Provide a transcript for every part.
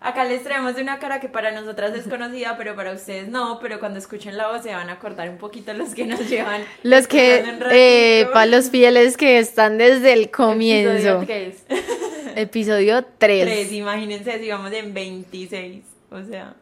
Acá les traemos una cara que para nosotras es conocida, pero para ustedes no, pero cuando escuchen la voz se van a acordar un poquito los que nos llevan. Los que, eh, para los fieles que están desde el comienzo. Episodio 3. Episodio 3. 3, imagínense si vamos en 26, o sea.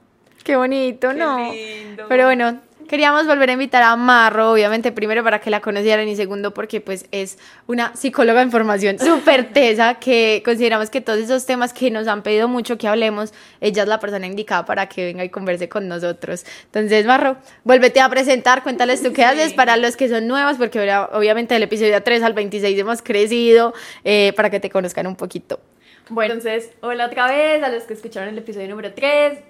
Qué bonito, Qué ¿no? lindo. Pero bueno, queríamos volver a invitar a Marro, obviamente, primero para que la conocieran y segundo porque pues es una psicóloga en formación súper tesa que consideramos que todos esos temas que nos han pedido mucho que hablemos, ella es la persona indicada para que venga y converse con nosotros. Entonces, Marro, vuélvete a presentar, cuéntales tú qué haces para los que son nuevos, porque obvia- obviamente del episodio 3 al 26 hemos crecido, eh, para que te conozcan un poquito. Bueno, entonces, hola otra vez a los que escucharon el episodio número 3.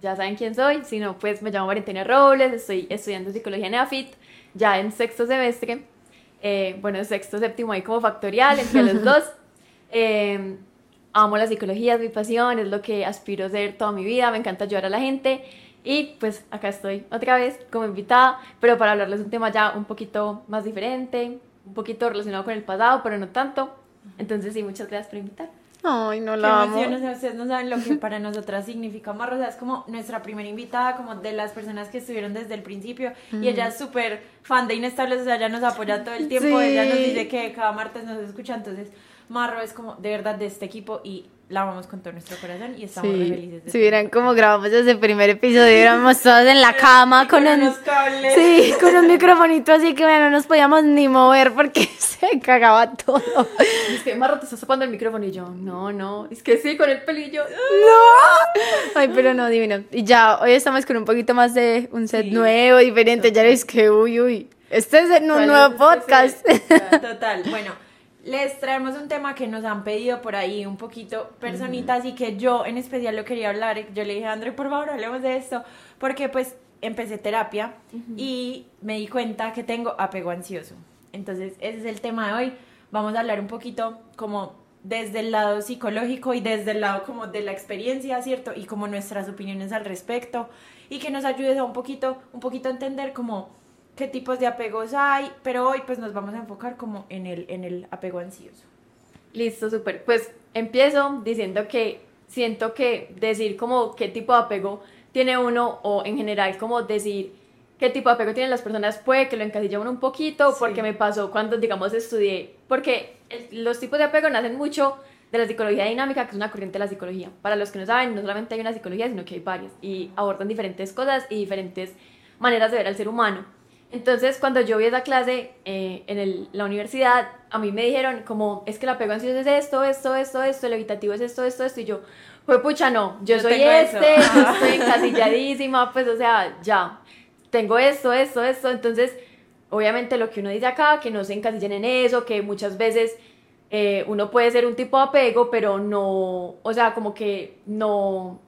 Ya saben quién soy. Si no, pues me llamo Valentina Robles, estoy estudiando psicología en AFIT, ya en sexto semestre. Eh, bueno, sexto, séptimo ahí como factorial entre los dos. Eh, amo la psicología, es mi pasión, es lo que aspiro a ser toda mi vida, me encanta ayudar a la gente. Y pues acá estoy otra vez como invitada, pero para hablarles un tema ya un poquito más diferente, un poquito relacionado con el pasado, pero no tanto. Entonces sí, muchas gracias por invitar. Ay, no la amo. emoción, o sea, ustedes no saben lo que para nosotras significa Marro, o sea, es como nuestra primera invitada, como de las personas que estuvieron desde el principio, y ella es súper fan de Inestables, o sea, ella nos apoya todo el tiempo, Sí. ella nos dice que cada martes nos escucha, entonces Marro es como de verdad de este equipo y la amamos con todo nuestro corazón y estamos muy felices de si vieran cómo grabamos ese primer episodio, éramos todas en la cama con un, unos cables. sí, con un microfonito así que bueno, no nos podíamos ni mover porque se cagaba todo. Es que Marro te estás tapando el micrófono y yo, no, no, es que sí, con el pelillo. Ay, pero no, divino. Y ya, hoy estamos con un poquito más de un set Sí. nuevo, diferente. Ya ves que, uy, uy, este es en un ¿Cuál nuevo es este podcast. Total, bueno, les traemos un tema que nos han pedido por ahí un poquito personitas y que yo en especial lo quería hablar. Yo le dije a André, por favor, hablemos de esto, porque pues empecé terapia y me di cuenta que tengo apego ansioso. Entonces, ese es el tema de hoy. Vamos a hablar un poquito como desde el lado psicológico y desde el lado como de la experiencia, ¿cierto? Y como nuestras opiniones al respecto y que nos ayudes a un poquito, un poquito a entender como qué tipos de apegos hay, pero hoy pues nos vamos a enfocar como en el, en el apego ansioso. Listo, súper. Pues empiezo diciendo que siento que decir como qué tipo de apego tiene uno o en general como decir qué tipo de apego tienen las personas puede que lo encasille a uno un poquito Sí. porque me pasó cuando digamos estudié, porque el- los tipos de apego nacen mucho de la psicología dinámica, que es una corriente de la psicología. Para los que no saben, no solamente hay una psicología, sino que hay varias y abordan diferentes cosas y diferentes maneras de ver al ser humano. Entonces, cuando yo vi esa clase eh, en el- la universidad, a mí me dijeron como, es que el apego ansioso es esto, esto, esto, esto, el evitativo es esto, esto, esto, y yo, pues pucha, no, yo, Yo soy eso. este, yo estoy encasilladísima, pues, o sea, ya, tengo esto, esto, esto, entonces, obviamente lo que uno dice acá, que no se encasillen en eso, que muchas veces eh, uno puede ser un tipo de apego, pero no, o sea, como que no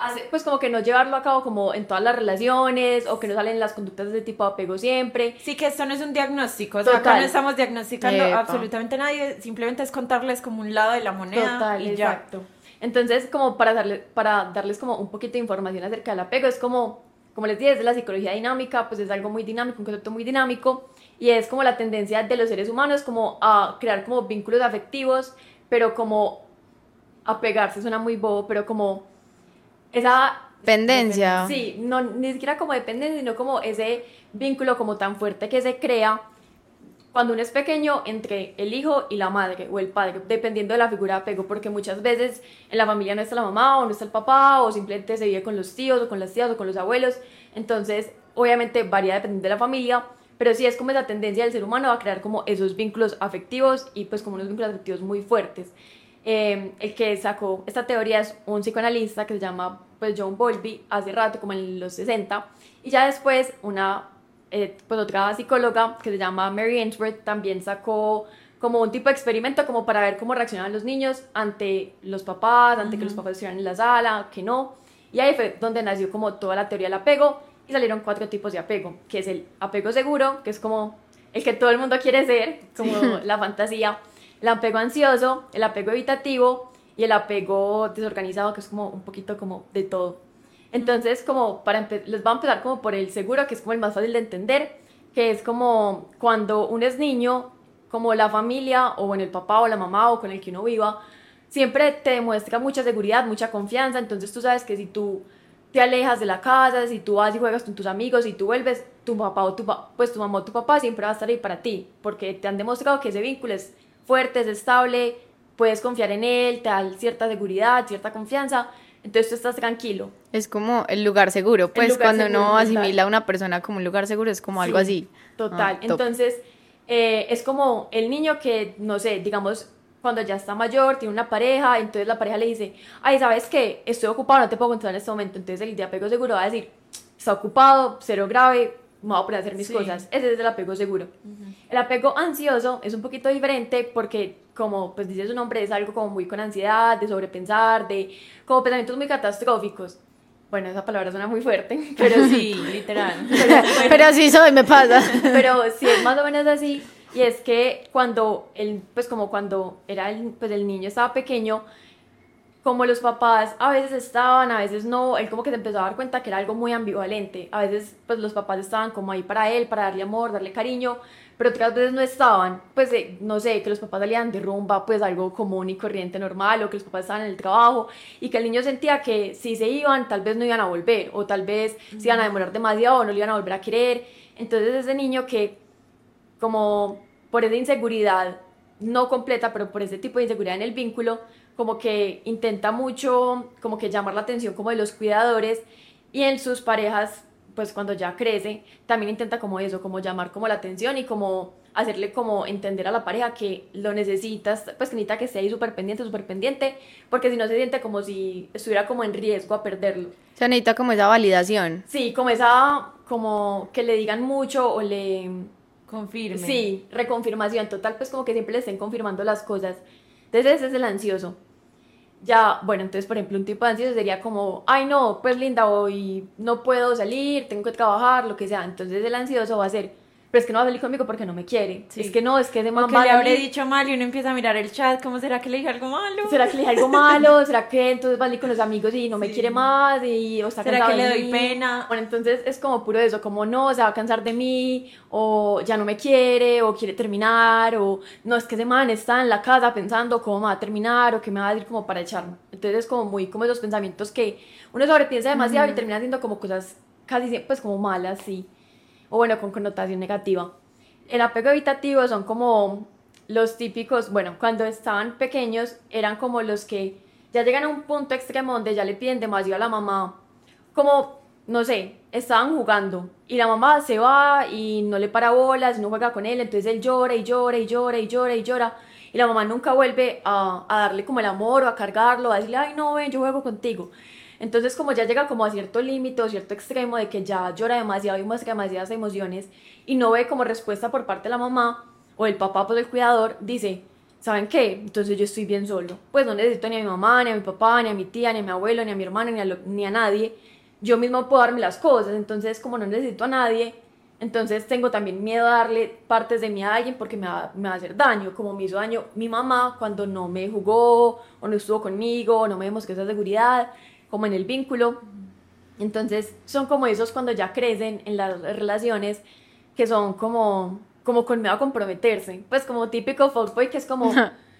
hace- pues como que no llevarlo a cabo como en todas las relaciones o que no salen las conductas de tipo apego siempre. Sí que esto no es un diagnóstico, o sea, acá no estamos diagnosticando Epa. absolutamente a nadie, simplemente es contarles como un lado de la moneda Total, y ya. exacto. Entonces, como para, darle, para darles como un poquito de información acerca del apego, es como, como les dije, es de la psicología dinámica, pues es algo muy dinámico, un concepto muy dinámico, y es como la tendencia de los seres humanos como a crear como vínculos afectivos, pero como apegarse, suena muy bobo, pero como esa Dependencia. Sí, no, ni siquiera como dependencia, sino como ese vínculo como tan fuerte que se crea cuando uno es pequeño entre el hijo y la madre o el padre, dependiendo de la figura de apego, porque muchas veces en la familia no está la mamá o no está el papá o simplemente se vive con los tíos o con las tías o con los abuelos, entonces obviamente varía dependiendo de la familia, pero sí es como esa tendencia del ser humano a crear como esos vínculos afectivos y pues como unos vínculos afectivos muy fuertes. Eh, el que sacó esta teoría es un psicoanalista que se llama pues, John Bowlby hace rato, como en los 60, y ya después una eh, pues otra psicóloga que se llama Mary Ainsworth también sacó como un tipo de experimento como para ver cómo reaccionaban los niños ante los papás, ante que los papás estuvieran en la sala, que no. Y ahí fue donde nació como toda la teoría del apego y salieron cuatro tipos de apego, que es el apego seguro, que es como el que todo el mundo quiere ser, como la fantasía, el apego ansioso, el apego evitativo y el apego desorganizado, que es como un poquito como de todo. Entonces, como para les voy a empezar como por el seguro, que es como el más fácil de entender, que es como cuando uno es niño, como la familia o en el papá o la mamá o con el que uno viva, siempre te demuestra mucha seguridad, mucha confianza, entonces tú sabes que si tú te alejas de la casa, si tú vas y juegas con tus amigos y tú vuelves, tu papá o tu pues tu mamá o tu papá siempre va a estar ahí para ti, porque te han demostrado que ese vínculo es fuerte, es estable, puedes confiar en él, te da cierta seguridad, cierta confianza, entonces tú estás tranquilo. Es como el lugar seguro, pues cuando uno asimila a una persona como un lugar seguro es como algo así. Total, ah, entonces eh, es como el niño que, no sé, digamos, cuando ya está mayor, tiene una pareja, entonces la pareja le dice, ay, ¿sabes qué? Estoy ocupado, no te puedo contar en este momento. Entonces el de apego seguro va a decir, está ocupado, cero grave, me voy a poner a hacer mis cosas. Ese es el apego seguro. El apego ansioso es un poquito diferente porque, como pues dice su nombre, es algo como muy con ansiedad, de sobrepensar, de como pensamientos muy catastróficos. Bueno, esa palabra suena muy fuerte, pero sí, literal. Pero, pero sí soy, me pasa. Pero sí es más o menos así. Y es que cuando él, pues como cuando era el, pues el niño estaba pequeño, como los papás a veces estaban, a veces no, él como que se empezó a dar cuenta que era algo muy ambivalente. A veces pues los papás estaban como ahí para él, para darle amor, darle cariño, pero otras veces no estaban. Pues eh, no sé, que los papás salían de rumba, pues algo común y corriente normal, o que los papás estaban en el trabajo, y que el niño sentía que si se iban, tal vez no iban a volver, o tal vez se iban a demorar demasiado, o no le iban a volver a querer. Entonces ese niño que como por esa inseguridad no completa, pero por ese tipo de inseguridad en el vínculo, como que intenta mucho, como que llamar la atención como de los cuidadores y en sus parejas, pues cuando ya crece, también intenta como eso, como llamar como la atención y como hacerle como entender a la pareja que lo necesitas, pues que necesita que esté ahí súper pendiente, súper pendiente, porque si no se siente como si estuviera como en riesgo a perderlo. Se necesita como esa validación. Sí, como esa, como que le digan mucho o le Confirme. Sí, reconfirmación total, pues como que siempre le estén confirmando las cosas. Entonces ese es el ansioso. Ya, bueno, entonces por ejemplo un tipo de ansioso sería como, ay no, pues linda, hoy no puedo salir, tengo que trabajar, lo que sea. Entonces el ansioso va a ser, pero es que no va a salir conmigo porque no me quiere. Es que no, es que de mamá. le habré dicho mal y uno empieza a mirar el chat, ¿cómo será que le dije algo malo? ¿Será que le dije algo malo? ¿Será que entonces va a salir con los amigos y no me quiere más? Y, o está ¿Será que le doy pena? Bueno, entonces es como puro eso, como no, se va a cansar de mí, o ya no me quiere, o quiere terminar, o no, es que ese man está en la casa pensando cómo me va a terminar, o que me va a decir como para echarme. Entonces es como muy como esos pensamientos que uno sobrepiensa demasiado y termina haciendo como cosas casi pues como malas, sí. O bueno, con connotación negativa el apego evitativo son como los típicos, bueno, cuando estaban pequeños eran como los que ya llegan a un punto extremo donde ya le piden demasiado a la mamá, como, no sé, estaban jugando y la mamá se va y no le para bolas, no juega con él, entonces él llora y llora y llora y llora y llora y la mamá nunca vuelve a, a darle como el amor o a cargarlo, a decirle, ay no, ven, yo juego contigo. Entonces como ya llega como a cierto límite o cierto extremo de que ya llora demasiado y muestra demasiadas emociones y no ve como respuesta por parte de la mamá o el papá, pues el cuidador, dice, ¿saben qué? Entonces yo estoy bien solo. Pues no necesito ni a mi mamá, ni a mi papá, ni a mi tía, ni a mi abuelo, ni a mi hermana, ni a, ni a nadie. Yo mismo puedo darme las cosas, entonces como no necesito a nadie, entonces tengo también miedo a darle partes de mí a alguien porque me va, me va a hacer daño, como me hizo daño mi mamá cuando no me jugó o no estuvo conmigo o no me demostró esa seguridad como en el vínculo. Entonces son como esos cuando ya crecen en las relaciones que son como, como con miedo a comprometerse. Pues como típico fuckboy que es como...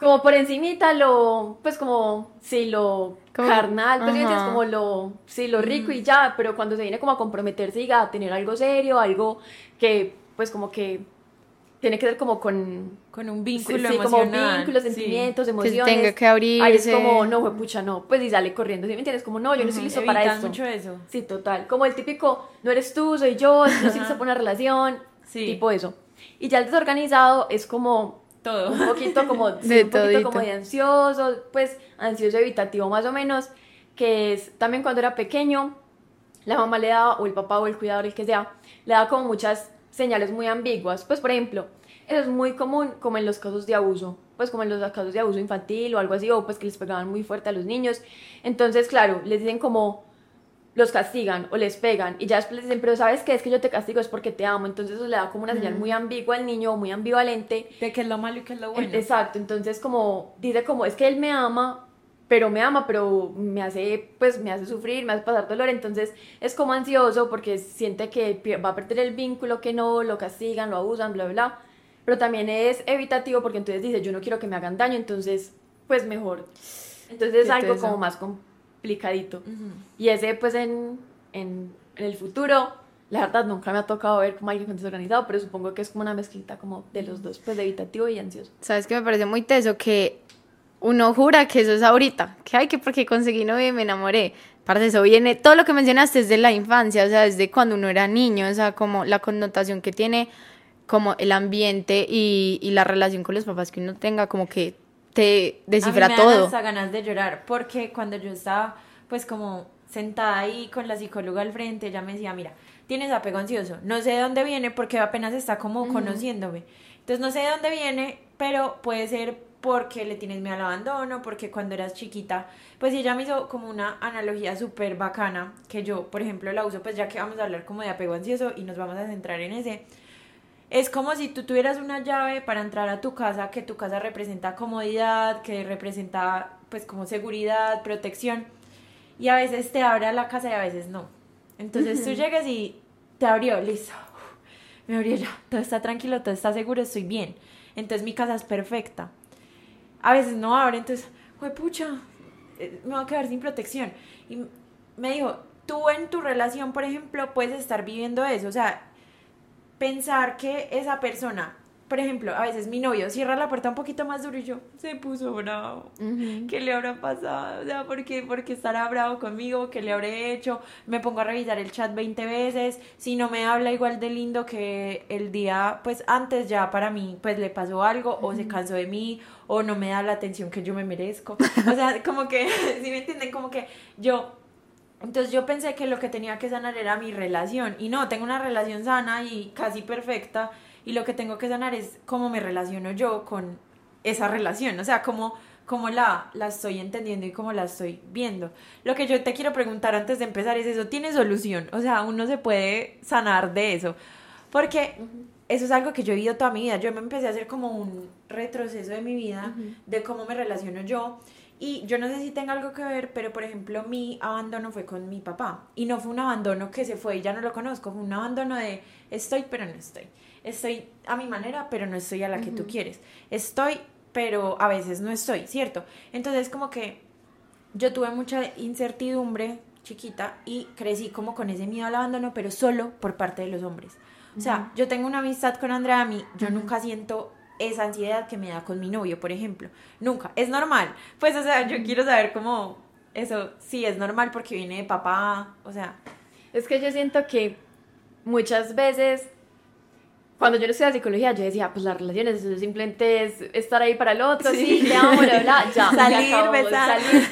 como por encimita lo, pues como, sí, lo carnal, pues es como lo, sí, lo rico y ya, pero cuando se viene como a comprometerse y a tener algo serio, algo que, pues como que tiene que ser como con... Con un vínculo sí, como vínculos, sentimientos, emociones. Que tenga que abrirse. Ahí es como, no, fue pucha, no. Pues y sale corriendo, ¿sí me entiendes? Como, no, yo no estoy listo para esto. mucho eso. Sí, total. Como el típico, no eres tú, soy yo, no estoy listo para una relación. Sí. Tipo eso. Y ya el desorganizado es como... Todo. Un poquito como... de un poquito como de ansioso, pues ansioso evitativo más o menos, que es también cuando era pequeño, la mamá le daba, o el papá o el cuidador, el que sea, le daba como muchas señales muy ambiguas. Pues, por ejemplo, Eso es muy común como en los casos de abuso, pues como en los casos de abuso infantil o algo así, o pues que les pegaban muy fuerte a los niños. Entonces, claro, les dicen como los castigan o les pegan y ya después les dicen, pero sabes qué es que yo te castigo es porque te amo, entonces eso le da como una señal muy ambigua al niño, muy ambivalente. De que es lo malo y que es lo bueno. Exacto, entonces como dice como es que él me ama, pero me ama, pero me hace pues me hace sufrir, me hace pasar dolor, entonces es como ansioso porque siente que va a perder el vínculo, que no, lo castigan, lo abusan, bla, bla. Pero también es evitativo porque entonces dice, yo no quiero que me hagan daño, entonces pues mejor. Entonces es algo como más complicadito. Y ese, pues, en, en, en, el futuro, la verdad nunca me ha tocado ver como alguien desorganizado, pero supongo que es como una mezclita como de los dos, pues, de evitativo y ansioso. ¿Sabes que me parece muy teso? Que uno jura que eso es ahorita, que hay que porque conseguí novia y me enamoré. Parte eso viene, todo lo que mencionaste es de la infancia, o sea, desde cuando uno era niño, o sea, como la connotación que tiene como el ambiente y, y la relación con los papás que uno tenga, como que te descifra a mí me todo. hasta ganas de llorar, porque cuando yo estaba, pues como sentada ahí con la psicóloga al frente, ella me decía, mira, tienes apego ansioso, no sé de dónde viene porque apenas está como conociéndome. Entonces no sé de dónde viene, pero puede ser porque le tienes miedo al abandono, porque cuando eras chiquita, pues ella me hizo como una analogía súper bacana, que yo, por ejemplo, la uso, pues ya que vamos a hablar como de apego ansioso y nos vamos a centrar en ese, es como si tú tuvieras una llave para entrar a tu casa, que tu casa representa comodidad, que representa pues como seguridad, protección, y a veces te abre la casa y a veces no. Entonces tú llegas y te abrió, listo, me abrió ya, todo está tranquilo, todo está seguro, estoy bien. Entonces mi casa es perfecta. A veces no abre, entonces, güey, pucha, eh, me voy a quedar sin protección. Y me dijo, tú en tu relación, por ejemplo, puedes estar viviendo eso, o sea, pensar que esa persona, por ejemplo, a veces mi novio cierra la puerta un poquito más duro y yo, se puso bravo. ¿Qué le habrá pasado? O sea, ¿por qué, ¿por qué estará bravo conmigo? ¿Qué le habré hecho? Me pongo a revisar el chat 20 veces. Si no me habla igual de lindo que el día, pues antes ya para mí, pues le pasó algo o se cansó de mí o no me da la atención que yo me merezco. O sea, como que, si me entienden? Como que yo entonces yo pensé que lo que tenía que sanar era mi relación y no, tengo una relación sana y casi perfecta y lo que tengo que sanar es cómo me relaciono yo con esa relación, o sea, cómo, cómo la, la estoy entendiendo y cómo la estoy viendo. Lo que yo te quiero preguntar antes de empezar es eso, ¿tiene solución? O sea, uno se puede sanar de eso, porque eso es algo que yo he vivido toda mi vida, yo me empecé a hacer como un retroceso de mi vida, de cómo me relaciono yo y yo no sé si tenga algo que ver, pero por ejemplo, mi abandono fue con mi papá. Y no fue un abandono que se fue y ya no lo conozco, fue un abandono de estoy, pero no estoy. Estoy a mi manera, pero no estoy a la que tú quieres. Estoy, pero a veces no estoy, ¿cierto? Entonces, como que yo tuve mucha incertidumbre chiquita y crecí como con ese miedo al abandono, pero solo por parte de los hombres. O sea, yo tengo una amistad con Andrea, a mí, yo nunca siento esa ansiedad que me da con mi novio, por ejemplo. Nunca. Es normal. Pues, o sea, yo quiero saber cómo eso sí es normal porque viene de papá, o sea. Es que yo siento que muchas veces, cuando yo no estudiaba psicología, yo decía, pues las relaciones, eso simplemente es estar ahí para el otro, sí, te amo, bla, bla, ya. Salir, besar. Salir,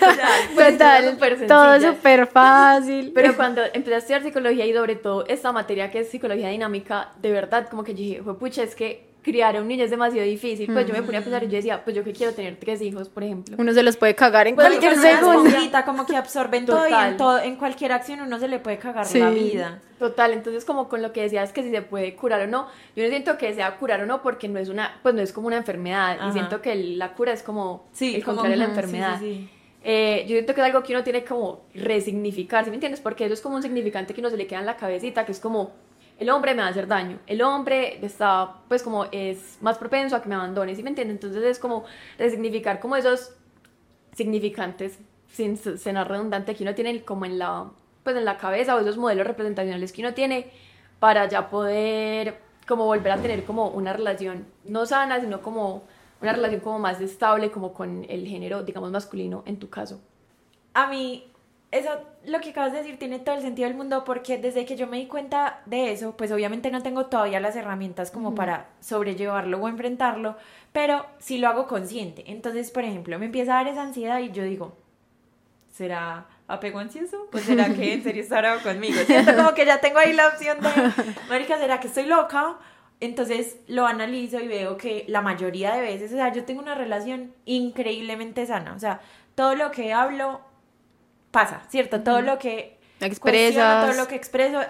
pues, Total, todo súper fácil. Pero cuando empecé a estudiar psicología y sobre todo esta materia que es psicología dinámica, de verdad, como que yo dije, pucha, es que criar a un niño es demasiado difícil. Pues yo me ponía a pensar y yo decía, pues yo que quiero tener tres hijos, por ejemplo. Uno se los puede cagar en Pues, cualquier segundo. como que absorben todo y en, todo, en cualquier acción uno se le puede cagar Sí. la vida. Total, entonces como con lo que decías que si se puede curar o no, yo no siento que sea curar o no porque no es una, pues no es como una enfermedad Ajá. y siento que la cura es como Sí, el contrario de la enfermedad. sí, sí. Eh, yo siento que es algo que uno tiene como resignificar, ¿sí me entiendes? Porque eso es como un significante que uno se le queda en la cabecita, que es como el hombre me va a hacer daño, el hombre está pues como es más propenso a que me abandone, ¿sí me entiendes? Entonces es como resignificar como esos significantes, sin ser redundante, que uno tiene como en la, pues en la cabeza o esos modelos representacionales que uno tiene para ya poder como volver a tener como una relación no sana, sino como una relación como más estable, como con el género, digamos, masculino en tu caso. A mí, eso, lo que acabas de decir tiene todo el sentido del mundo porque desde que yo me di cuenta de eso, pues obviamente no tengo todavía las herramientas como para sobrellevarlo o enfrentarlo, pero sí lo hago consciente. Entonces, por ejemplo, me empieza a dar esa ansiedad y yo digo, ¿será apego ansioso? Pues será que en serio está bravo conmigo. Siento como que ya tengo ahí la opción de, marica, ¿será que estoy loca? entonces lo analizo y veo que la mayoría de veces, o sea, yo tengo una relación increíblemente sana, o sea, todo lo que hablo pasa, ¿cierto? Todo lo que expresas, todo lo que expreso,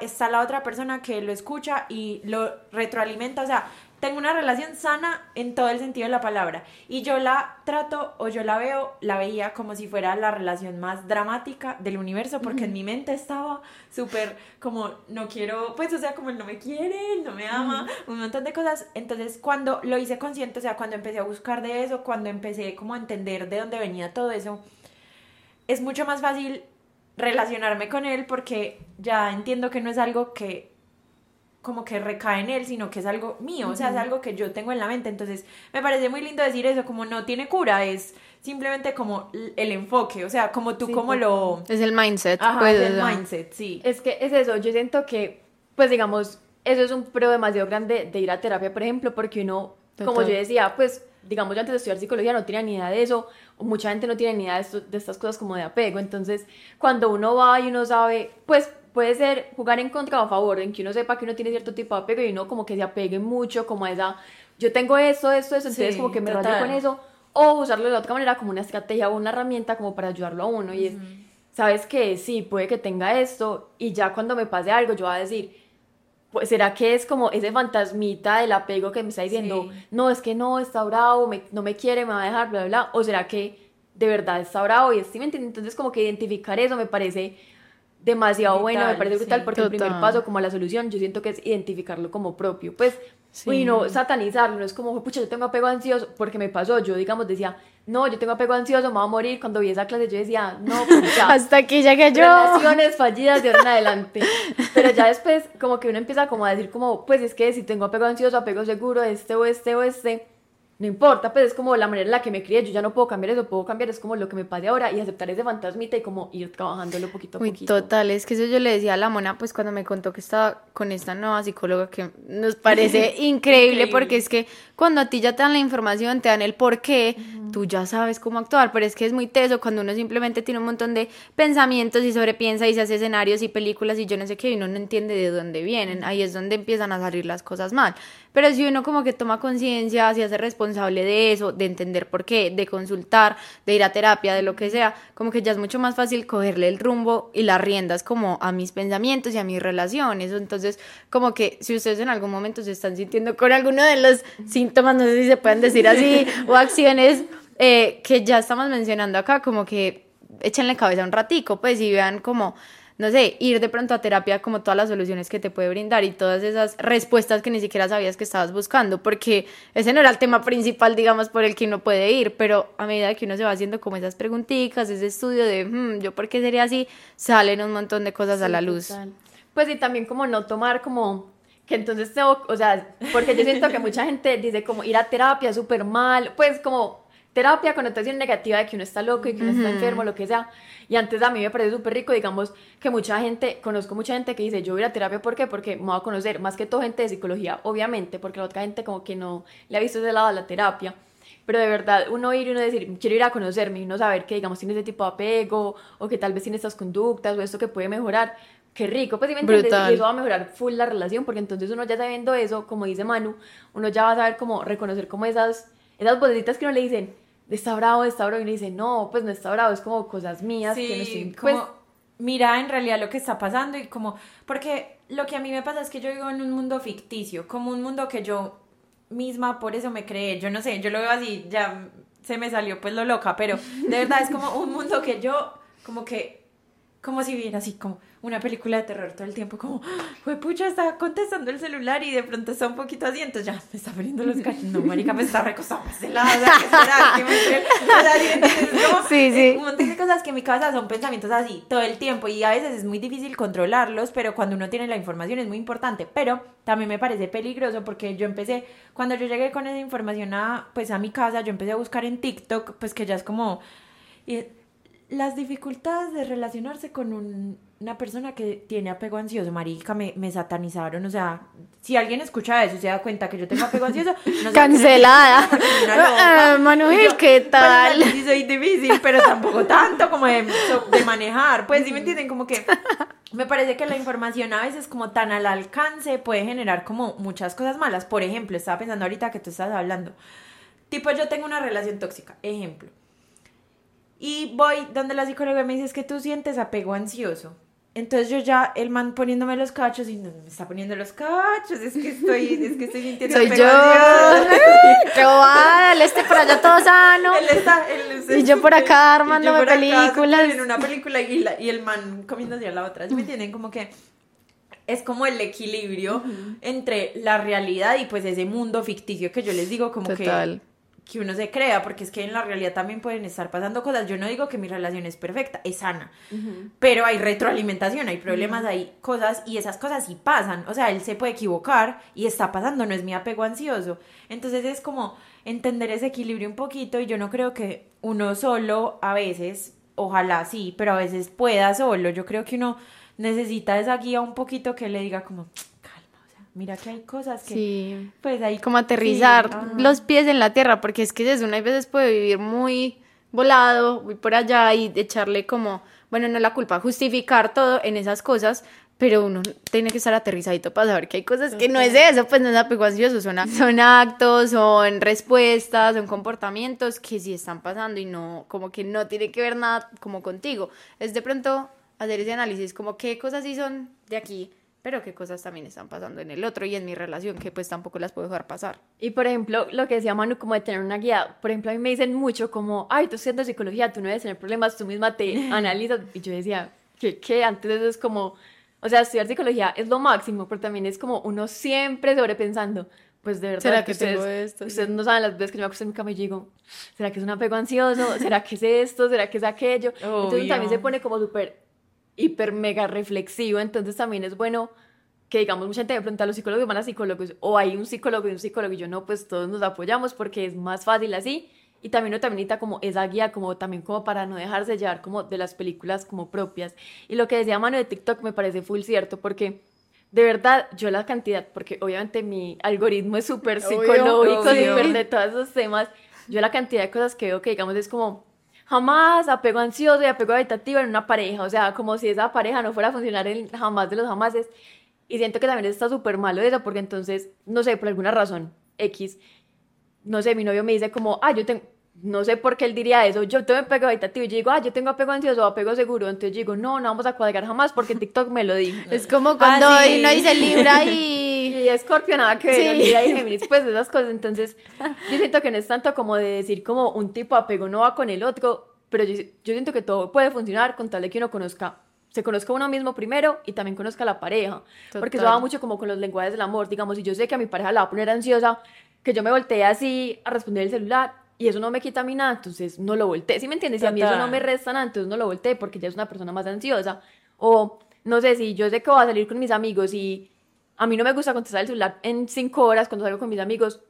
está la otra persona que lo escucha y lo retroalimenta, o sea, tengo una relación sana en todo el sentido de la palabra. Y yo la trato o yo la veo, la veía como si fuera la relación más dramática del universo, porque en mi mente estaba súper como, no quiero, pues, o sea, como él no me quiere, él no me ama, un montón de cosas. Entonces, cuando lo hice consciente, o sea, cuando empecé a buscar de eso, cuando empecé como a entender de dónde venía todo eso, es mucho más fácil relacionarme con él porque ya entiendo que no es algo que como que recae en él, sino que es algo mío, o sea, es algo que yo tengo en la mente. Entonces, me parece muy lindo decir eso, como no tiene cura, es simplemente como el enfoque, o sea, como tú como lo... Es el mindset. pues, es el mindset, sí. Es que es eso, yo siento que, pues digamos, eso es un pro demasiado grande de ir a terapia, por ejemplo, porque uno, como yo decía, pues digamos, yo antes de estudiar psicología no tenía ni idea de eso, o mucha gente no tiene ni idea de, de estas cosas como de apego, entonces cuando uno va y uno sabe, pues puede ser jugar en contra o a favor, en que uno sepa que uno tiene cierto tipo de apego y uno como que se apegue mucho, como a esa, yo tengo esto, esto, esto, entonces como que me rayo con eso, o usarlo de otra manera como una estrategia o una herramienta como para ayudarlo a uno. Y es, sabes que sí, puede que tenga esto y ya cuando me pase algo yo voy a decir, será que es como ese fantasmita del apego que me está diciendo, no, es que no, está bravo, no me quiere, me va a dejar, bla, bla, bla, o será que de verdad está bravo y es, ¿sí me Entonces como que identificar eso me parece demasiado bueno, me parece brutal porque el primer paso como a la solución yo siento que es identificarlo como propio, pues y no satanizarlo, no es como, pucha, yo tengo apego ansioso porque me pasó, yo digamos decía, no, yo tengo apego ansioso, me voy a morir, cuando vi esa clase yo decía, no, pues ya. Hasta aquí llegué yo. Relaciones fallidas de ahora en adelante, pero ya después como que uno empieza como a decir como, pues es que si tengo apego ansioso, apego seguro, este o este o este, no importa, pues es como la manera en la que me crié, yo ya no puedo cambiar eso, puedo cambiar, es como lo que me pase ahora y aceptar ese fantasmita y como ir trabajándolo poquito a Uy, poquito. Total, es que eso yo le decía a la mona, pues cuando me contó que estaba con esta nueva psicóloga que nos parece increíble, porque es que cuando a ti ya te dan la información, te dan el por qué, tú ya sabes cómo actuar, pero es que es muy teso cuando uno simplemente tiene un montón de pensamientos y sobrepiensa y se hace escenarios y películas y yo no sé qué, y uno no entiende de dónde vienen, ahí es donde empiezan a salir las cosas mal. Pero si uno como que toma conciencia, se hace responsable de eso, de entender por qué, de consultar, de ir a terapia, de lo que sea, como que ya es mucho más fácil cogerle el rumbo y las riendas como a mis pensamientos y a mis relaciones. Entonces, como que si ustedes en algún momento se están sintiendo con alguno de los síntomas, no sé si se pueden decir así, o acciones eh, que ya estamos mencionando acá, como que échenle cabeza un ratico, pues, y vean como no sé, ir de pronto a terapia como todas las soluciones que te puede brindar y todas esas respuestas que ni siquiera sabías que estabas buscando, porque ese no era el tema principal, digamos, por el que uno puede ir, pero a medida que uno se va haciendo como esas preguntitas, ese estudio de, hmm, yo por qué sería así, salen un montón de cosas a la luz. Pues y también como no tomar como que entonces tengo, o sea, porque yo siento que mucha gente dice como ir a terapia súper mal, pues como terapia, connotación negativa de que uno está loco y que uno está enfermo, lo que sea. Y antes a mí me parece súper rico, digamos, que mucha gente, conozco mucha gente que dice, yo voy a terapia, ¿por qué? Porque me voy a conocer, más que todo gente de psicología, obviamente, porque la otra gente como que no le ha visto ese lado a la terapia. Pero de verdad, uno ir y uno decir, quiero ir a conocerme y uno saber que, digamos, tiene ese tipo de apego o que tal vez tiene estas conductas o esto que puede mejorar, qué rico, pues si me entiendes, y eso va a mejorar full la relación, porque entonces uno ya sabiendo eso, como dice Manu, uno ya va a saber cómo reconocer como esas, esas boletitas que uno le dicen, está bravo, está bravo, y uno dice, no, pues no está bravo, es como cosas mías sí, que no estoy, pues, como, mira en realidad lo que está pasando y como, porque lo que a mí me pasa es que yo vivo en un mundo ficticio, como un mundo que yo misma por eso me creé, yo no sé, yo lo veo así, ya se me salió pues lo loca, pero de verdad es como un mundo que yo, como que, como si viera así como una película de terror todo el tiempo, como, fue pucha, está contestando el celular y de pronto está un poquito así, entonces ya me está poniendo los cachos, no, marica, me está recostado más de lado, ¿qué ¿sí Sí, eh, un montón de cosas que en mi cabeza son pensamientos así todo el tiempo y a veces es muy difícil controlarlos, pero cuando uno tiene la información es muy importante, pero también me parece peligroso porque yo empecé, cuando yo llegué con esa información a, pues a mi casa, yo empecé a buscar en TikTok, pues que ya es como... y las dificultades de relacionarse con un- una persona que tiene apego ansioso, marica, me, me satanizaron, o sea, si alguien escucha eso y se da cuenta que yo tengo apego ansioso, no sé Cancelada. loca. Ah, Manuel, yo, ¿qué pues, tal? sí soy difícil, pero tampoco tanto como de, de manejar, pues, ¿sí me entienden? Como que me parece que la información a veces como tan al alcance puede generar como muchas cosas malas. Por ejemplo, estaba pensando ahorita que tú estás hablando, tipo, yo tengo una relación tóxica, ejemplo. Y voy donde la psicóloga me dice es que tú sientes apego ansioso. Entonces yo ya, el man poniéndome los cachos y no, me está poniendo los cachos, es que estoy, es que estoy sintiendo Soy apego yo. ansioso. Qué bobada, él esté por allá todo sano. Él está- él- Y yo por acá armándome por acá, películas. En una película y, la- y el man comiendo hacia la otra. ¿Sí me entienden? Como que es como el equilibrio entre la realidad y pues ese mundo ficticio que yo les digo como Total. que uno se crea, porque es que en la realidad también pueden estar pasando cosas. Yo no digo que mi relación es perfecta, es sana, pero hay retroalimentación, hay problemas, hay cosas y esas cosas sí pasan. O sea, él se puede equivocar y está pasando, no es mi apego ansioso. Entonces es como entender ese equilibrio un poquito y yo no creo que uno solo a veces, ojalá sí, pero a veces pueda solo. Yo creo que uno necesita esa guía un poquito que le diga como, mira que hay cosas que... Sí. Pues ahí Como aterrizar Sí, los pies en la tierra, porque es que es una veces puede vivir muy volado, muy por allá y echarle como, bueno, no la culpa, justificar todo en esas cosas, pero uno tiene que estar aterrizadito para saber que hay cosas que no es eso, pues no es apego ansioso, son, son actos, son respuestas, son comportamientos que sí están pasando y no, como que no tiene que ver nada como contigo. Es de pronto hacer ese análisis, como qué cosas sí son de aquí, pero qué cosas también están pasando en el otro y en mi relación, que pues tampoco las puedo dejar pasar. Y por ejemplo, lo que decía Manu, como de tener una guía, por ejemplo, a mí me dicen mucho como, ay, tú estudiando psicología, tú no debes tener problemas, tú misma te analizas. Y yo decía, que qué? Antes eso es como, o sea, estudiar psicología es lo máximo, pero también es como uno siempre sobrepensando. Pues de verdad, ¿Será que ustedes, tengo esto? ustedes no saben las veces que yo me acuesto en mi cama y digo, ¿será que es un apego ansioso? ¿Será que es esto? ¿Será que es aquello? Entonces Obvio. también se pone como súper, hiper, mega reflexivo. Entonces también es bueno que digamos mucha gente de pronto a los psicólogos van a psicólogos o hay un psicólogo y un psicólogo y yo no, pues todos nos apoyamos porque es más fácil así y también uno también necesita como esa guía como también como para no dejarse llevar como de las películas como propias. Y lo que decía Mano de TikTok me parece full cierto porque de verdad yo la cantidad porque obviamente mi algoritmo es súper psicológico súper de todos esos temas yo la cantidad de cosas que veo que digamos es como jamás apego ansioso y apego habitativo en una pareja, o sea, como si esa pareja no fuera a funcionar en jamás de los jamases. Y siento que también está súper malo eso, porque entonces, no sé, por alguna razón X, no sé, mi novio me dice como, ah, yo tengo, no sé por qué él diría eso, yo tengo apego habitativo, y yo digo, ah, yo tengo apego ansioso apego seguro, entonces yo digo, no, no vamos a cuadrar jamás porque TikTok me lo dijo. Es como cuando Ah, sí. uno dice Libra y... Y Scorpio nada que ver, Sí. Libra y Géminis, pues esas cosas. Entonces, yo siento que no es tanto como de decir como un tipo de apego no va con el otro, pero yo, yo siento que todo puede funcionar con tal de que uno conozca, se conozca uno mismo primero y también conozca a la pareja. Porque eso Total. va mucho como con los lenguajes del amor. Digamos, si yo sé que a mi pareja la va a poner ansiosa, que yo me voltee así a responder el celular y eso no me quita a mí nada, entonces no lo volteé. ¿Sí me entiendes? Si a mí eso no me resta nada, entonces no lo volteé porque ya es una persona más ansiosa. O no sé, si yo sé que voy a salir con mis amigos y a mí no me gusta contestar el celular en cinco horas cuando salgo con mis amigos.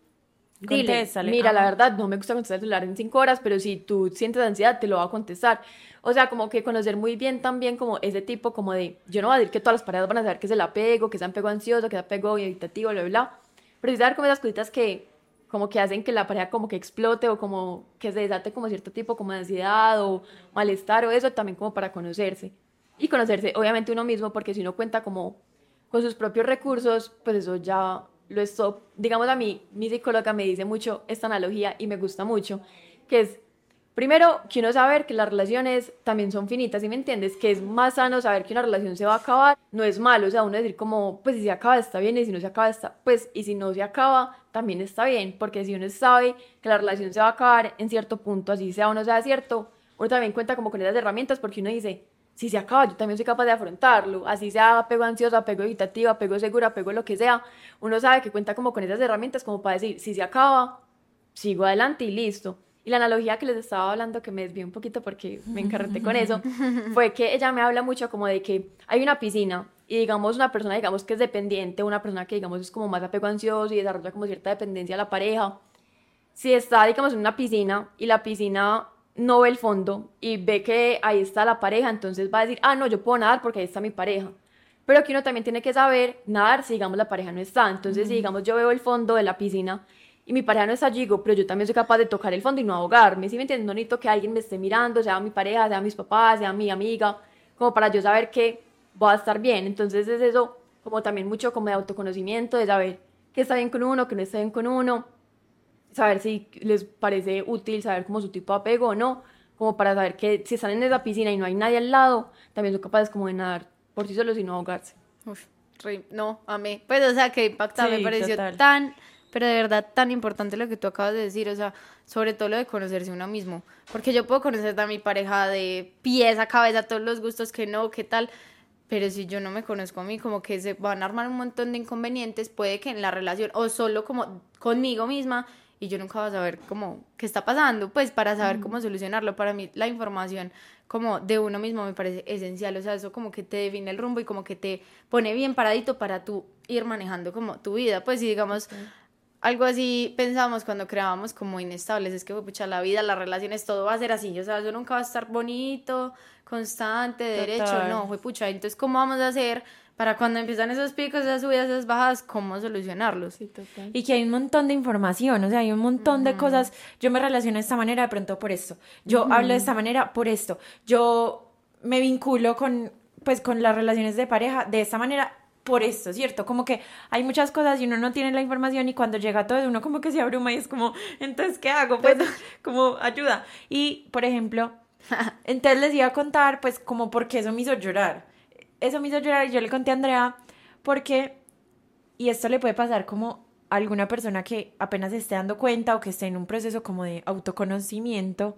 Dile, mira, la ajá. verdad, no me gusta contestar el celular en cinco horas, pero si tú sientes ansiedad, te lo va a contestar. O sea, como que conocer muy bien también como ese tipo como de, yo no voy a decir que todas las parejas van a saber que es el apego, que es apego ansioso, que es apego evitativo, bla, bla, bla. Pero sí saber como esas cositas que como que hacen que la pareja como que explote o como que se desate como cierto tipo como de ansiedad o malestar o eso también como para conocerse. Y conocerse obviamente uno mismo porque si uno cuenta como con sus propios recursos, pues eso ya lo stop. Digamos a mí, mi psicóloga me dice mucho esta analogía y me gusta mucho, que es, primero, que uno saber que las relaciones también son finitas, ¿sí me entiendes? Que es más sano saber que una relación se va a acabar, no es malo, o sea, uno decir como, pues si se acaba está bien y si no se acaba está, pues, y si no se acaba también está bien, porque si uno sabe que la relación se va a acabar en cierto punto, así sea o no sea cierto, uno también cuenta como con esas herramientas porque uno dice, si se acaba, yo también soy capaz de afrontarlo, así sea apego ansioso, apego evitativo, apego seguro, apego lo que sea, uno sabe que cuenta como con esas herramientas como para decir, si se acaba, sigo adelante y listo. Y la analogía que les estaba hablando, que me desvié un poquito porque me encarreté con eso, fue que ella me habla mucho como de que hay una piscina y digamos una persona digamos que es dependiente, una persona que digamos es como más apego ansioso y desarrolla como cierta dependencia a la pareja, si está digamos en una piscina y la piscina no ve el fondo y ve que ahí está la pareja, entonces va a decir, ah, no, yo puedo nadar porque ahí está mi pareja. Pero aquí uno también tiene que saber nadar si, digamos, la pareja no está. Entonces, si, digamos, yo veo el fondo de la piscina y mi pareja no está allí, digo, pero yo también soy capaz de tocar el fondo y no ahogarme. ¿Sí me entiendes? No necesito que alguien me esté mirando, sea mi pareja, sea mis papás, sea mi amiga, como para yo saber que voy a estar bien. Entonces, es eso, como también mucho como de autoconocimiento, de saber qué está bien con uno, qué no está bien con uno, saber si les parece útil saber cómo su tipo de apego o no, como para saber que si están en esa piscina y no hay nadie al lado, también son capaces como de nadar por sí solos y no ahogarse. Uf, no, amé. Pues, o sea, que impacta, me pareció tan, pero de verdad tan importante lo que tú acabas de decir, o sea, sobre todo lo de conocerse uno mismo. Porque yo puedo conocer a mi pareja de pies a cabeza, todos los gustos que no, qué tal, pero si yo no me conozco a mí, como que se van a armar un montón de inconvenientes, puede que en la relación, o solo como conmigo misma, y yo nunca voy a saber cómo, qué está pasando, pues para saber cómo solucionarlo. Para mí la información como de uno mismo me parece esencial, o sea, eso como que te define el rumbo y como que te pone bien paradito para tú ir manejando como tu vida, pues si digamos... Algo así pensamos cuando creábamos como inestables, es que, pucha, la vida, las relaciones, todo va a ser así, o sea, eso nunca va a estar bonito, constante, derecho, no, fue pucha, entonces, ¿cómo vamos a hacer para cuando empiezan esos picos, esas subidas, esas bajadas, cómo solucionarlos. Y que hay un montón de información, o sea, hay un montón de cosas. Yo me relaciono de esta manera de pronto por esto. Yo hablo de esta manera por esto. Yo me vinculo con, pues, con las relaciones de pareja de esta manera por esto, ¿cierto? Como que hay muchas cosas y uno no tiene la información y cuando llega todo uno como que se abruma y es como, entonces, ¿qué hago? Pues, como, ayuda. Y, por ejemplo, entonces les iba a contar, pues, como porque eso me hizo llorar eso me hizo llorar y yo le conté a Andrea porque, y esto le puede pasar como a alguna persona que apenas esté dando cuenta o que esté en un proceso como de autoconocimiento,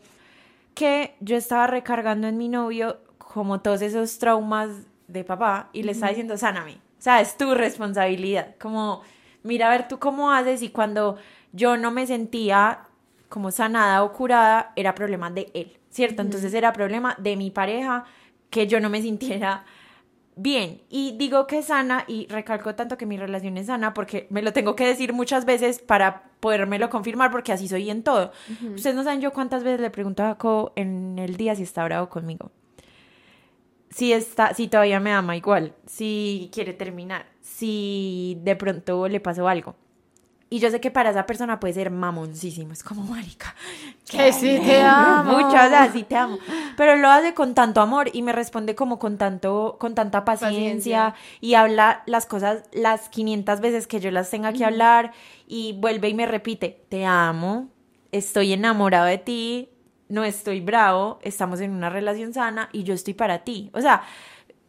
que yo estaba recargando en mi novio como todos esos traumas de papá y le estaba diciendo, sáname, o sea, es tu responsabilidad, como, mira a ver tú cómo haces y cuando yo no me sentía como sanada o curada, era problema de él, ¿cierto? Entonces era problema de mi pareja que yo no me sintiera bien. Y digo que sana y recalco tanto que mi relación es sana porque me lo tengo que decir muchas veces para podérmelo confirmar porque así soy en todo. Ustedes no saben yo cuántas veces le pregunto a Co en el día si está bravo conmigo. Si está, si todavía me ama igual, si quiere terminar, si de pronto le pasó algo. Y yo sé que para esa persona puede ser mamoncísimo. Es como, marica, que sí te amo. Muchas veces sí te amo. Pero lo hace con tanto amor y me responde como con tanto, con tanta paciencia, y habla las cosas las 500 veces que yo las tenga que hablar y vuelve y me repite, te amo, estoy enamorado de ti, no estoy bravo, estamos en una relación sana y yo estoy para ti. O sea,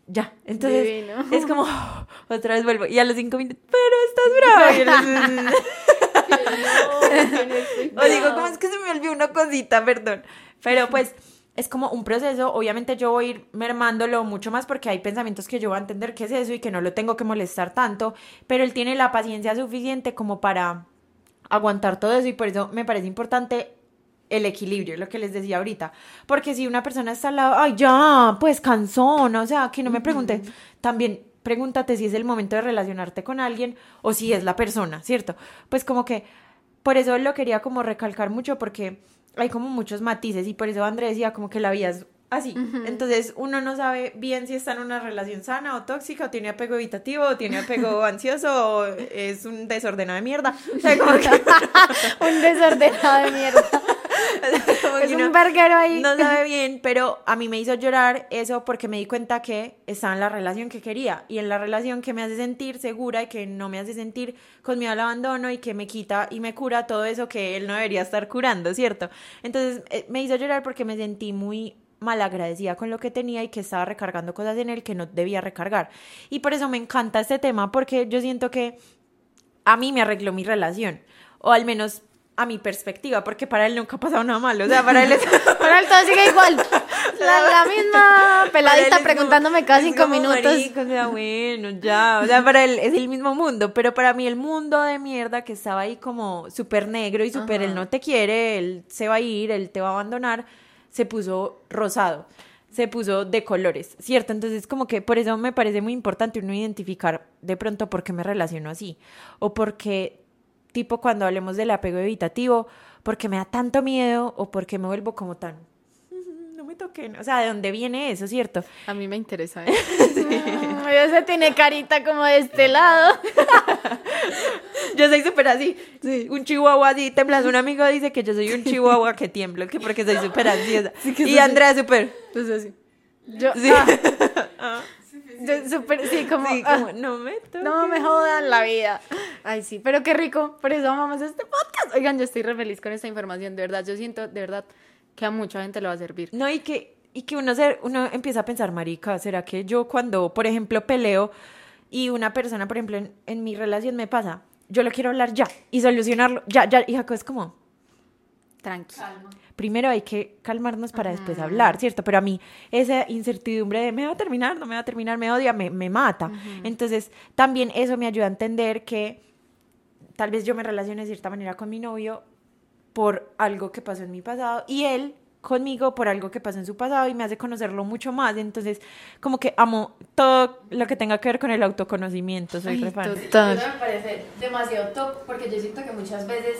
ya. Entonces es como, otra vez vuelvo. Y a los cinco minutos, pero estás bravo. o digo, ¿cómo es que se me olvidó una cosita? Perdón. Pero pues es como un proceso. Obviamente yo voy a ir mermándolo mucho más porque hay pensamientos que yo voy a entender qué es eso y que no lo tengo que molestar tanto. Pero él tiene la paciencia suficiente como para aguantar todo eso y por eso me parece importante el equilibrio, lo que les decía ahorita. Porque si una persona está al lado, ay, ya, pues cansón, o sea, que no me pregunte, también pregúntate si es el momento de relacionarte con alguien o si es la persona, ¿cierto? Pues como que por eso lo quería como recalcar mucho porque hay como muchos matices y por eso Andrés decía como que la vida es así. Entonces uno no sabe bien si está en una relación sana o tóxica, o tiene apego evitativo, o tiene apego ansioso, o es un desordenado de mierda. O sea, como que... un desordenado de mierda. es un verguero ahí. No sabe bien, pero a mí me hizo llorar eso porque me di cuenta que estaba en la relación que quería y en la relación que me hace sentir segura y que no me hace sentir con miedo al abandono y que me quita y me cura todo eso que él no debería estar curando, ¿cierto? Entonces eh, me hizo llorar porque me sentí muy malagradecida con lo que tenía y que estaba recargando cosas en él que no debía recargar. Y por eso me encanta este tema porque yo siento que a mí me arregló mi relación o al menos a mi perspectiva, porque para él nunca ha pasado nada malo, o sea, para él, para él todo sigue igual. La, misma peladita preguntándome cada cinco minutos. o sea, bueno, ya, o sea, para él es el mismo mundo, pero para mí el mundo de mierda que estaba ahí como súper negro y súper, él no te quiere, él se va a ir, él te va a abandonar, se puso rosado se puso de colores, ¿cierto? Entonces como que por eso me parece muy importante uno identificar de pronto por qué me relaciono así o por qué tipo cuando hablemos del apego evitativo, porque me da tanto miedo o porque me vuelvo como tan toquen. O sea, ¿de dónde viene eso, cierto? A mí me interesa. ¿eh? Ay, se tiene carita como de este lado. Yo soy súper así. Un chihuahua así temblando. Un amigo dice que yo soy un chihuahua que tiemblo, que porque soy súper ansiosa. y Andrea súper. Entonces así. Yo, Sí. ah, yo súper, sí, como, Sí, ah, como, no me toques. no me jodan la vida. Ay, sí, pero qué rico. Por eso amamos este podcast. Oigan, yo estoy re feliz con esta información, de verdad. Yo siento, de verdad, que a mucha gente le va a servir. No, y que, y que uno, se, uno empieza a pensar, marica, ¿será que yo cuando, por ejemplo, peleo y una persona, por ejemplo, en, en mi relación me pasa, yo lo quiero hablar ya y solucionarlo ya, ya, y Jaco es como, Tranqui. Calma. primero hay que calmarnos para después hablar, ¿cierto? Pero a mí esa incertidumbre de me va a terminar, no me va a terminar, me odia, me, me mata. Entonces, también eso me ayuda a entender que tal vez yo me relacione de cierta manera con mi novio por algo que pasó en mi pasado y él conmigo por algo que pasó en su pasado y me hace conocerlo mucho más. Entonces, como que amo todo lo que tenga que ver con el autoconocimiento. Soy Ay. Total. Eso me parece demasiado top porque yo siento que muchas veces,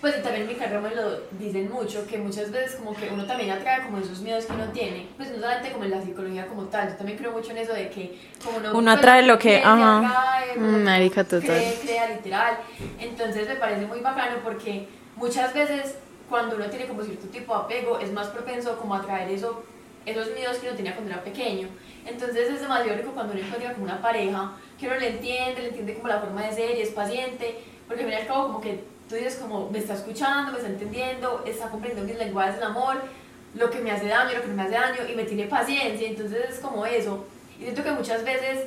pues también en mi carrera me lo dicen mucho, que muchas veces como que uno también atrae como esos miedos que uno tiene, pues no solamente como en la psicología como tal, yo también creo mucho en eso de que como uno, Uno atrae lo que- ajá. atrae, Mm, marica, total. cree, crea literal, entonces me parece muy bacano porque muchas veces cuando uno tiene como cierto tipo de apego es más propenso como a atraer eso, esos miedos que uno tenía cuando era pequeño. Entonces es demasiado rico cuando uno encuentra como una pareja que uno le entiende, le entiende como la forma de ser y es paciente, porque al fin y al cabo como que tú dices como me está escuchando, me está entendiendo, está comprendiendo mis lenguajes del amor, lo que me hace daño, lo que no me hace daño y me tiene paciencia, entonces es como eso. Y siento que muchas veces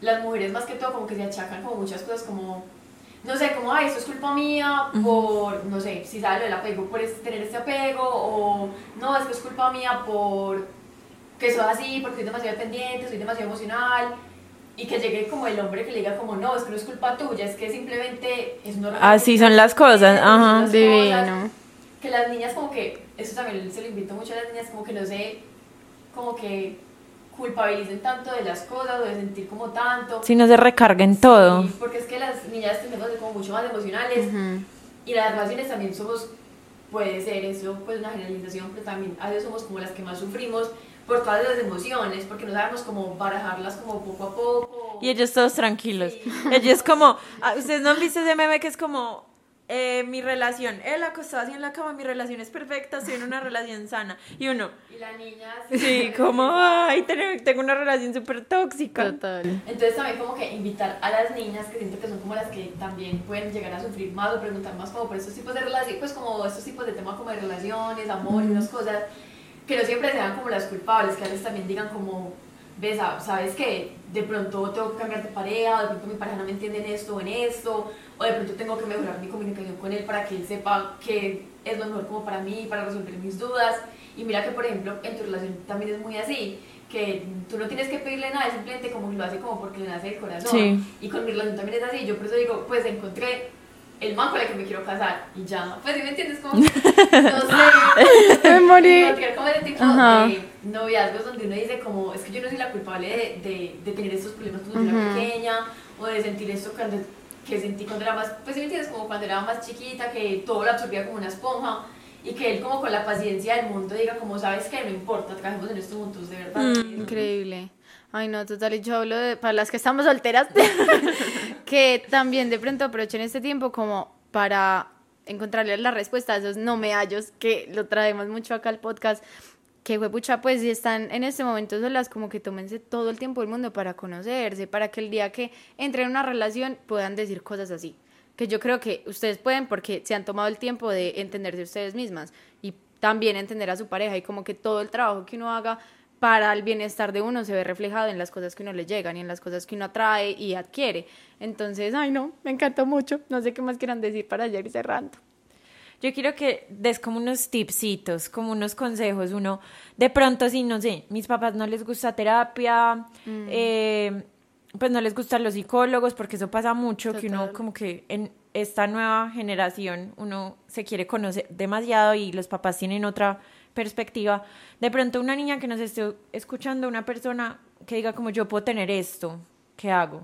las mujeres más que todo como que se achacan como muchas cosas como no sé, como, ay, esto es culpa mía por, no sé, si sale el apego, por tener este apego, o no, es que es culpa mía por que soy así, porque soy demasiado dependiente, soy demasiado emocional, y que llegue como el hombre que le diga como, no, es que no es culpa tuya, es que simplemente es normal. Así son las cosas, ajá. las Divino. cosas. Que las niñas como que, eso también se lo invito mucho a las niñas, como que no sé, como que culpabilicen tanto de las cosas o de sentir como tanto. Si no se recarguen todo. Sí, porque es que las niñas ser como mucho más emocionales Ujú. y las relaciones también somos, puede ser eso, pues una generalización, pero también a veces somos como las que más sufrimos por todas las emociones, porque no sabemos cómo barajarlas como poco a poco. Y ellos todos tranquilos. Sí. Ellos como, ah, ustedes no han visto ese meme que es como, eh, mi relación, él acostado así en la cama, mi relación es perfecta, estoy en una relación sana. Y uno, Y la niña... sí, como, ay, tengo una relación súper tóxica. Total. Entonces también como que invitar a las niñas que siento que son como las que también pueden llegar a sufrir más o preguntar más como por estos tipos de relaciones, pues como estos tipos de temas como de relaciones, amor y esas cosas, que no siempre sean como las culpables, que a veces también digan como, ves, sab- sabes que de pronto tengo que cambiar de pareja, o de pronto mi pareja no me entiende en esto o en esto, o de pronto tengo que mejorar mi comunicación con él para que él sepa que es lo mejor como para mí, para resolver mis dudas. Y mira que, por ejemplo, en tu relación también es muy así, que tú no tienes que pedirle nada, simplemente como que lo hace como porque le nace el corazón. Sí. Y con mi relación también es así, yo por eso digo, pues encontré el man con el que me quiero casar y ya, pues ¿sí me entiendes? Como, no sé, Me morí. como ese tipo Ajá. de noviazgos donde uno dice como, es que yo no soy la culpable de, de, de tener estos problemas cuando era Ujú. pequeña o de sentir esto cuando, que sentí cuando era más, pues ¿sí me entiendes? Como cuando era más chiquita, que todo lo absorbía como una esponja y que él como con la paciencia del mundo diga como, sabes que no importa, trabajemos en esto juntos, de verdad. Mm, Increíble. Ay, no, total. Y yo hablo de, para las que estamos solteras, que también de pronto aprovechen este tiempo como para encontrarle la respuesta a esos no me hallos, que lo traemos mucho acá al podcast. Que pucha, pues si están en este momento solas, como que tómense todo el tiempo del mundo para conocerse, para que el día que entren en una relación puedan decir cosas así. Que yo creo que ustedes pueden porque se han tomado el tiempo de entenderse ustedes mismas y también entender a su pareja y como que todo el trabajo que uno haga para el bienestar de uno se ve reflejado en las cosas que uno le llegan y en las cosas que uno atrae y adquiere. Entonces, ay no, me encantó mucho. No sé qué más quieran decir para ya ir cerrando. Yo quiero que des como unos tipsitos, como unos consejos. Uno, de pronto, si no sé, mis papás no les gusta terapia, eh, pues no les gustan los psicólogos, porque eso pasa mucho, que uno como que en esta nueva generación uno se quiere conocer demasiado y los papás tienen otra perspectiva. De pronto, una niña que nos esté escuchando, una persona que diga como yo puedo tener esto, ¿qué hago?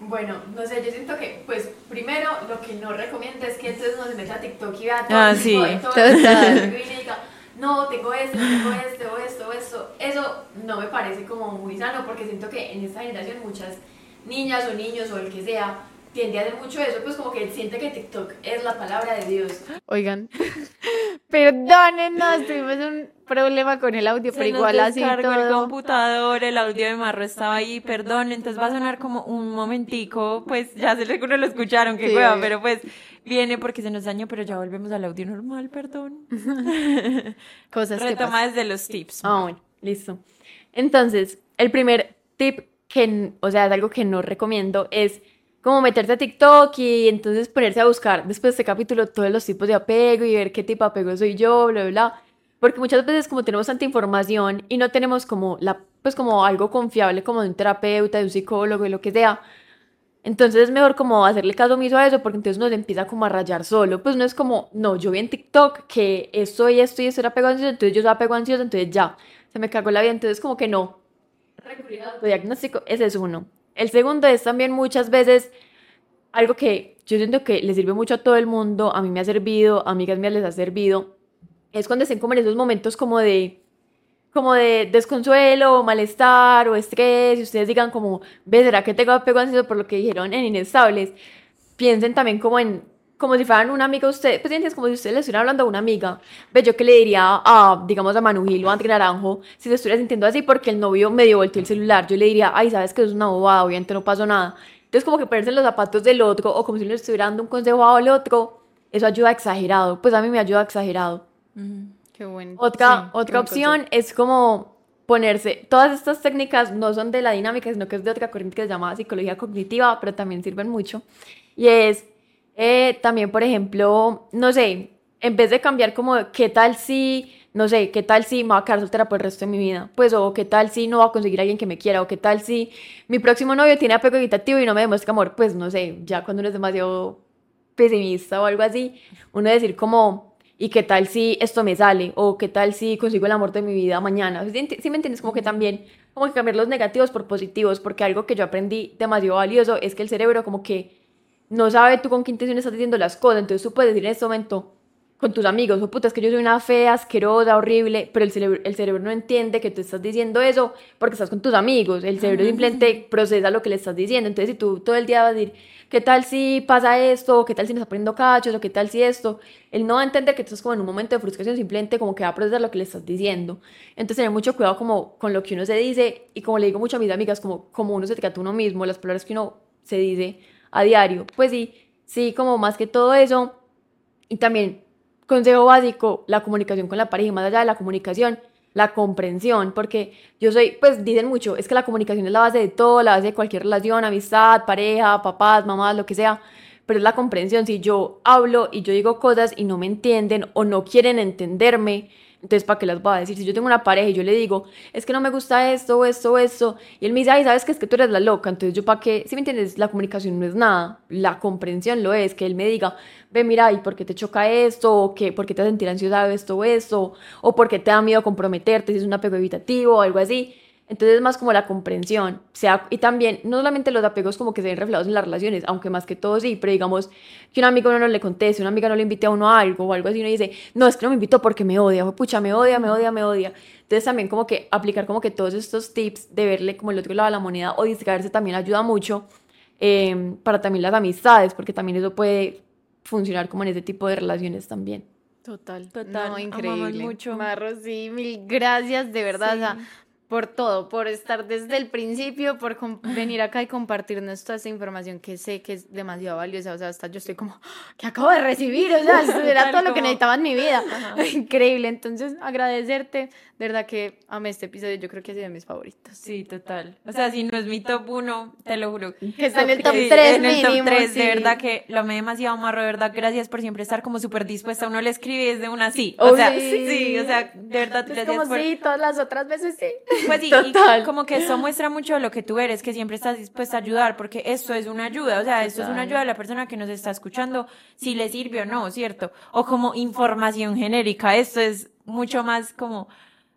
Bueno, no sé, yo siento que, pues, primero, lo que no recomiendo es que entonces no se meta a TikTok y vea todo Ah, sí, de todo total. y diga, no, tengo esto, tengo esto, esto, esto. Eso no me parece como muy sano porque siento que en esta generación muchas niñas o niños o el que sea tiende a hacer mucho eso, pues como que siente que TikTok es la palabra de Dios. Oigan, perdónenos, tuvimos un problema con el audio, pero Se nos igual así descargó el todo. computador, el audio de Marro estaba ahí, perdón, entonces va a sonar como un momentico, pues ya se seguro lo escucharon, qué Sí, hueva, pero pues viene porque se nos dañó, pero ya volvemos al audio normal, perdón. Cosas que Retoma pasan. desde los tips. Ah, bueno, listo. Entonces, el primer tip que, o sea, es algo que no recomiendo es como meterse a TikTok y entonces ponerse a buscar después de este capítulo todos los tipos de apego y ver qué tipo de apego soy yo, bla, bla, bla. Porque muchas veces como tenemos tanta información y no tenemos como la, pues como algo confiable como de un terapeuta, de un psicólogo y lo que sea, entonces es mejor como hacerle caso omiso a eso porque entonces le empieza como a rayar solo. Pues no es como, no, yo vi en TikTok que esto y esto y esto era apego ansioso, entonces yo soy apego ansioso, entonces ya, se me cagó la vida. Entonces como que no. Recurrir al diagnóstico, ese es uno. El segundo es también muchas veces algo que yo siento que le sirve mucho a todo el mundo, a mí me ha servido, a amigas mías les ha servido, es cuando estén como en esos momentos como de como de desconsuelo o malestar o estrés y ustedes digan como, ve, ¿será que tengo apego ansioso por lo que dijeron en Inestables? Piensen también como en, como si fueran una amiga ustedes, pues entiendes, como si ustedes le estuvieran hablando a una amiga. Ve, yo que le diría a, digamos, a Manu Gil o a André Naranjo, si se estuviera sintiendo así porque el novio medio volteó el celular, yo le diría, ay, sabes que es una bobada, obviamente no pasó nada. Entonces como que ponerse en los zapatos del otro o como si le estuviera dando un consejo al otro, eso ayuda exagerado, pues a mí me ayuda exagerado. Qué bueno. Otra, Sí, otra opción es como ponerse, todas estas técnicas no son de la dinámica, sino que es de otra corriente que se llama psicología cognitiva, pero también sirven mucho. Y es eh, también, por ejemplo, no sé, en vez de cambiar como, ¿qué tal si, no sé, qué tal si me voy a quedar soltera por el resto de mi vida? Pues, o qué tal si no voy a conseguir a alguien que me quiera, o qué tal si mi próximo novio tiene apego evitativo y no me demuestra amor, pues, no sé, ya cuando uno es demasiado pesimista o algo así, uno decir como, ¿y qué tal si esto me sale? ¿O qué tal si consigo el amor de mi vida mañana? ¿Sí, sí me entiendes? Como que también, como que cambiar los negativos por positivos, porque algo que yo aprendí demasiado valioso es que el cerebro como que no sabe tú con qué intención estás diciendo las cosas, entonces tú puedes decir en este momento con tus amigos, oh puta, es que yo soy una fea, asquerosa, horrible, pero el cerebro, el cerebro no entiende que tú estás diciendo eso porque estás con tus amigos, el cerebro simplemente procesa lo que le estás diciendo, entonces si tú todo el día vas a decir, ¿qué tal si pasa esto? ¿O ¿Qué tal si está poniendo cachos? ¿O qué tal si esto? Él no va a entender que tú estás como en un momento de frustración, simplemente como que va a procesar lo que le estás diciendo. Entonces tener mucho cuidado como con lo que uno se dice y como le digo mucho a mis amigas, como, como uno se trata a uno mismo, las palabras que uno se dice a diario. Pues sí, sí, como más que todo eso. Y también, consejo básico, la comunicación con la pareja, y más allá de la comunicación, la comprensión, porque yo soy, pues dicen mucho, es que la comunicación es la base de todo, la base de cualquier relación, amistad, pareja, papás, mamás, lo que sea, pero es la comprensión. Si yo hablo y yo digo cosas y no me entienden o no quieren entenderme, entonces, ¿para qué las voy a decir? Si yo tengo una pareja y yo le digo, es que no me gusta esto, esto, esto, y él me dice, ay, ¿sabes que Es que tú eres la loca, entonces yo, ¿para qué? Si me entiendes, la comunicación no es nada, la comprensión lo es, que él me diga, ve, mira, ¿y por qué te choca esto? ¿O qué? ¿Por qué te sentir ansiosa de esto o esto? ¿O por qué te da miedo comprometerte si es un apego evitativo o algo así? Entonces es más como la comprensión, sea, y también no solamente los apegos como que se ven reflejados en las relaciones, aunque más que todo sí, pero digamos que un amigo no, no le conteste, una amiga no le invite a uno a algo o algo así, uno dice, no, es que no me invitó porque me odia, o pucha, me odia, me odia, me odia. Entonces también como que aplicar como que todos estos tips de verle como el otro lado de la moneda o distraerse también ayuda mucho eh, para también las amistades, porque también eso puede funcionar como en ese tipo de relaciones también. Total, Total, No, amamos increíble. mucho. Marro, sí, mil gracias, de verdad, o sea, por todo, por estar desde el principio, por venir acá y compartirnos toda esta información que sé que es demasiado valiosa, o sea, hasta yo estoy como, que acabo de recibir, o sea, era todo lo que como- necesitaba en mi vida. Increíble, entonces agradecerte, de verdad que amé este episodio, yo creo que ha sido de mis favoritos. Sí, total. O sea, si no es mi top 1, te lo juro. Que está en el top Sí, 3 en el top mínimo, 3, sí. de verdad que lo amé demasiado, Marro, de verdad, gracias por siempre estar como súper dispuesta. Uno le escribe y es de una sí. O Oh, sea, sí. sí, o sea, de verdad, Es gracias como por... sí, todas las otras veces sí. Pues sí, Total. y como que eso muestra mucho lo que tú eres, que siempre estás dispuesta a ayudar, porque esto es una ayuda, o sea, esto es una ayuda a la persona que nos está escuchando, si le sirve o no, ¿cierto? O como información genérica, esto es mucho más como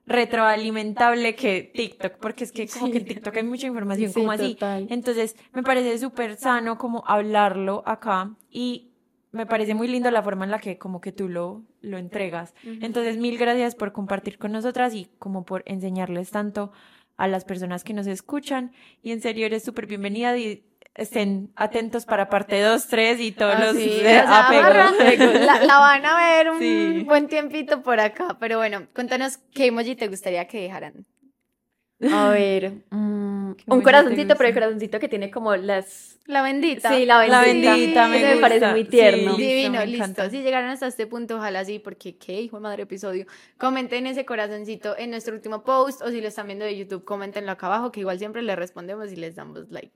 retroalimentable que TikTok, porque es que como que en TikTok hay mucha información, Sí, como así. total. Entonces, me parece súper sano como hablarlo acá y me parece muy lindo la forma en la que como que tú lo, lo entregas. Entonces, mil gracias por compartir con nosotras y como por enseñarles tanto a las personas que nos escuchan. Y en serio, eres súper bienvenida y estén atentos para parte 2, 3 y todos los eh, o sea, apegos. La, la van a ver un Sí. buen tiempito por acá. Pero bueno, cuéntanos qué emoji te gustaría que dejaran. A ver, mm, ¿Qué un corazoncito, pero el corazoncito que tiene como las... La bendita. Sí, la bendita. La bendita, me me parece muy tierno. Sí. Divino, me listo. Si llegaron hasta este punto, ojalá sí, porque qué hijo de madre episodio. Comenten ese corazoncito en nuestro último post o si lo están viendo de YouTube, coméntenlo acá abajo, que igual siempre les respondemos y les damos like.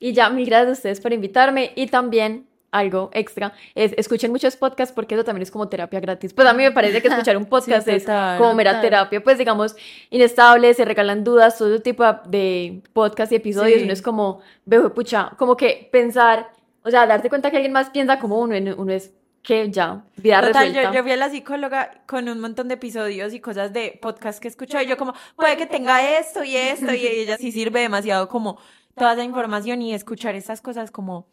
Y ya, mil gracias a ustedes por invitarme. Y también, algo extra, es escuchen muchos podcasts porque eso también es como terapia gratis. Pues a mí me parece que escuchar un podcast es total, como mera total. terapia. Pues digamos, inestable, se regalan dudas, todo tipo de podcast y episodios. Sí. Uno es como, veo, pucha, como que pensar, o sea, darte cuenta que alguien más piensa como uno, uno es que ya, vida Total, resuelta. yo, yo fui a la psicóloga con un montón de episodios y cosas de podcast que escucho y yo como, puede que tenga esto y esto y ella sí sirve demasiado como toda esa información y escuchar estas cosas como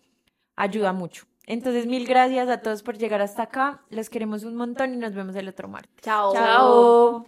ayuda mucho. Entonces, mil gracias a todos por llegar hasta acá. Los queremos un montón y nos vemos el otro martes. Chao. Chao.